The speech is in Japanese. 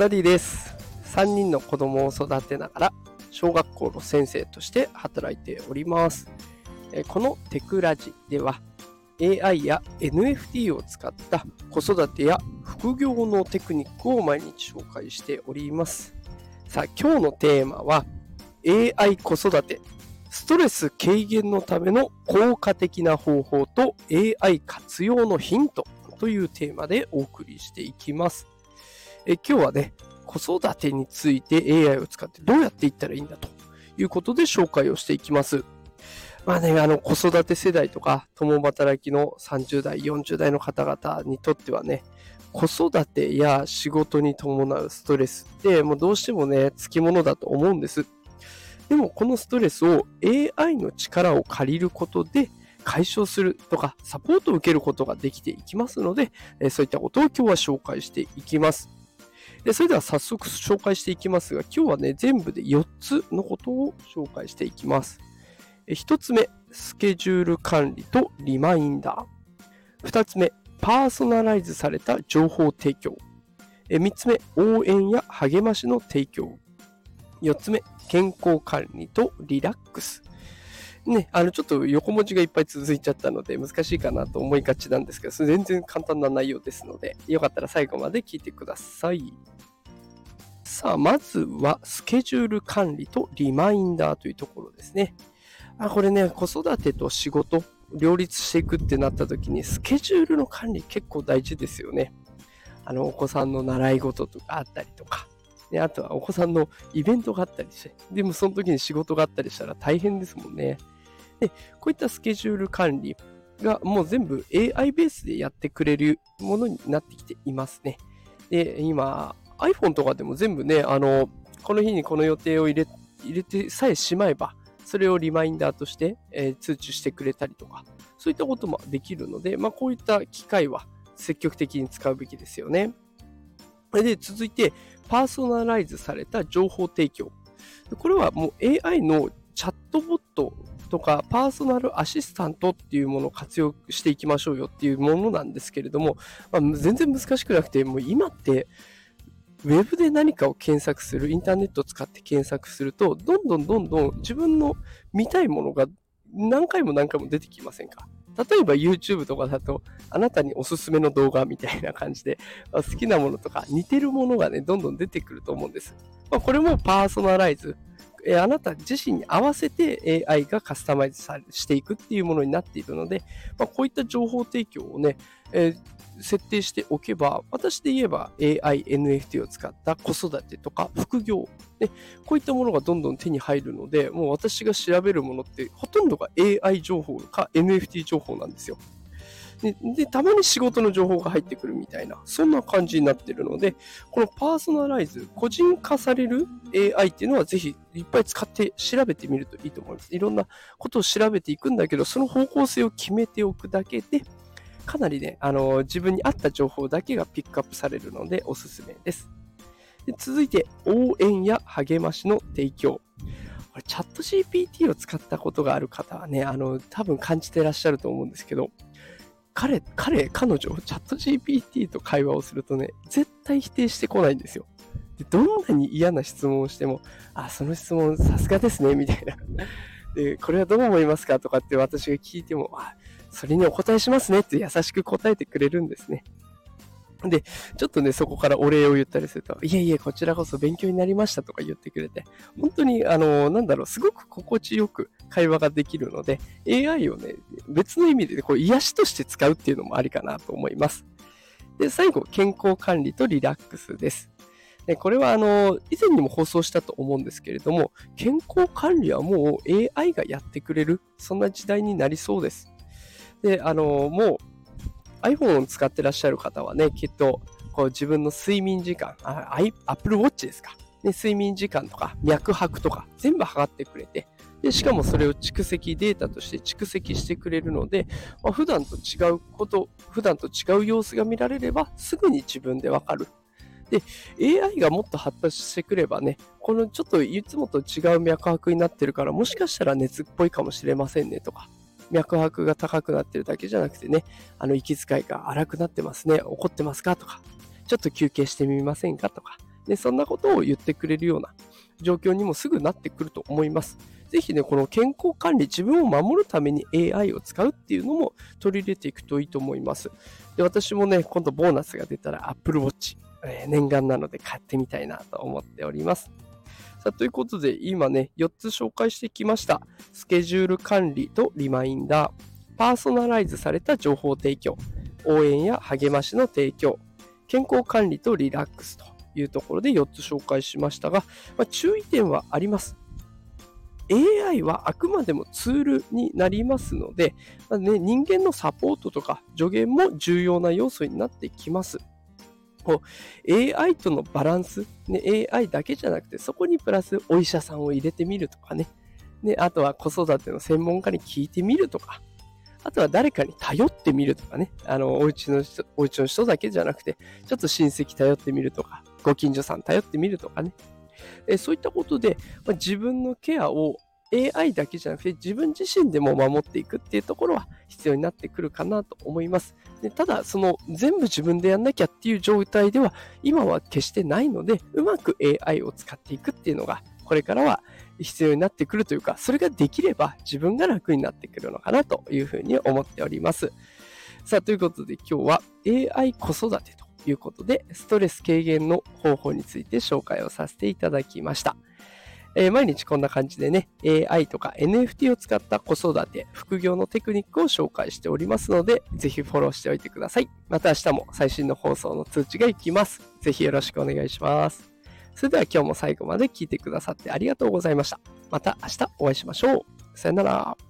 ダディです。3人の子供を育てながら、小学校の先生として働いております。えこのテクラジでは、AI や NFT を使った子育てや副業のテクニックを毎日紹介しております。さあ、今日のテーマは、AI 子育て、ストレス軽減のための効果的な方法と AI 活用のヒントというテーマでお送りしていきます。え今日はね、子育てについて AI を使ってどうやっていったらいいんだということで紹介をしていきます。まあね、あの子育て世代とか共働きの30代、40代の方々にとってはね、子育てや仕事に伴うストレスってもうどうしてもね、つきものだと思うんです。でもこのストレスを AI の力を借りることで解消するとかサポートを受けることができていきますので、そういったことを今日は紹介していきます。でそれでは早速紹介していきますが、今日はね、全部で4つのことを紹介していきます。1つ目、スケジュール管理とリマインダー。2つ目、パーソナライズされた情報提供。3つ目、応援や励ましの提供。4つ目、健康管理とリラックス。ね、あの、ちょっと横文字がいっぱい続いちゃったので難しいかなと思いがちなんですけど、全然簡単な内容ですので、よかったら最後まで聞いてください。さあ、まずはスケジュール管理とリマインダーというところですね。あこれね、子育てと仕事、両立していくってなった時に、スケジュールの管理結構大事ですよね。あの、お子さんの習い事とかあったりとか、であとはお子さんのイベントがあったりして、でもその時に仕事があったりしたら大変ですもんね。で、こういったスケジュール管理がもう全部 AI ベースでやってくれるものになってきていますね。で、今、iPhone とかでも全部ね、あの、この日にこの予定を入れ入れてさえしまえば、それをリマインダーとして、えー通知してくれたりとか、そういったこともできるので、まあ、こういった機会は積極的に使うべきですよね。で、続いて、パーソナライズされた情報提供。これはもう AI のチャットボットとかパーソナルアシスタントっていうものを活用していきましょうよっていうものなんですけれども、まあ、全然難しくなくて、もう今ってウェブで何かを検索する、インターネットを使って検索すると、どんどんどんどん自分の見たいものが何回も何回も出てきませんか？例えば YouTube とかだと、あなたにおすすめの動画みたいな感じで、ま あ好きなものとか似てるものがね、どんどん出てくると思うんです。まあ、これもパーソナライズ。えあなた自身に合わせて AI がカスタマイズさしていくっていうものになっているので、まあ、こういった情報提供をね、えー設定しておけば、私で言えば AI、NFT を使った子育てとか副業、ね、こういったものがどんどん手に入るので、もう私が調べるものってほとんどが AI 情報か NFT 情報なんですよ。でで、たまに仕事の情報が入ってくるみたいな、そんな感じになってるので、このパーソナライズ、個人化される AI っていうのはぜひいっぱい使って調べてみるといいと思います。いろんなことを調べていくんだけど、その方向性を決めておくだけで、かなりね、あの自分に合った情報だけがピックアップされるのでおすすめです。で続いて、応援や励ましの提供。これチャット GPT を使ったことがある方はね、あの、多分感じてらっしゃると思うんですけど、彼、彼、彼女、チャット GPT と会話をするとね、絶対否定してこないんですよ。でどんなに嫌な質問をしても、あ、その質問さすがですね、みたいな。で、これはどう思いますかとかって私が聞いても、あ、それにお答えしますねって優しく答えてくれるんですね。で、ちょっとね、そこからお礼を言ったりすると、いえいえ、こちらこそ勉強になりましたとか言ってくれて、本当に、あの、なんだろう、すごく心地よく会話ができるので、AI をね、別の意味でこう癒しとして使うっていうのもありかなと思います。で、最後、健康管理とリラックスです。でこれはあの以前にも放送したと思うんですけれども、健康管理はもう AI がやってくれる、そんな時代になりそうです。で、あのもう iPhone を使ってらっしゃる方はね、きっとこう自分の睡眠時間、あ Apple Watch ですか、ね、睡眠時間とか脈拍とか全部測ってくれて、でしかもそれを蓄積データとして蓄積してくれるので、まあ、普段と違うこと、普段と違う様子が見られればすぐに自分でわかる。で、AI がもっと発達してくればね、このちょっといつもと違う脈拍になってるから、もしかしたら熱っぽいかもしれませんねとか、脈拍が高くなってるだけじゃなくてね、あの息遣いが荒くなってますね、怒ってますかとか、ちょっと休憩してみませんかとか、でそんなことを言ってくれるような状況にもすぐなってくると思います。ぜひね、この健康管理、自分を守るために AI を使うっていうのも取り入れていくといいと思います。で私もね、今度ボーナスが出たら Apple Watch、えー、念願なので買ってみたいなと思っております。さあ、ということで、今ね、4つ紹介してきました。スケジュール管理とリマインダー、パーソナライズされた情報提供、応援や励ましの提供、健康管理とリラックスというところで4つ紹介しましたが、まあ、注意点はあります。AI はあくまでもツールになりますので、まあね、人間のサポートとか助言も重要な要素になってきます。AI とのバランス、ね、AI だけじゃなくて、そこにプラスお医者さんを入れてみるとかね、ねあとは子育ての専門家に聞いてみるとか、あとは誰かに頼ってみるとかね、あの、お家の人、お家の人だけじゃなくて、ちょっと親戚頼ってみるとか、ご近所さん頼ってみるとかね、えそういったことで、ま、自分のケアを AI だけじゃなくて自分自身でも守っていくっていうところは必要になってくるかなと思います。でただ、その全部自分でやんなきゃっていう状態では今は決してないので、うまく AI を使っていくっていうのがこれからは必要になってくるというか、それができれば自分が楽になってくるのかなというふうに思っております。さあ、ということで今日は AI 子育てということで、ストレス軽減の方法について紹介をさせていただきました。えー、毎日こんな感じでね、AI とか NFT を使った子育て、副業のテクニックを紹介しておりますので、ぜひフォローしておいてください。また明日も最新の放送の通知が行きます。ぜひよろしくお願いします。それでは今日も最後まで聞いてくださってありがとうございました。また明日お会いしましょう。さよなら。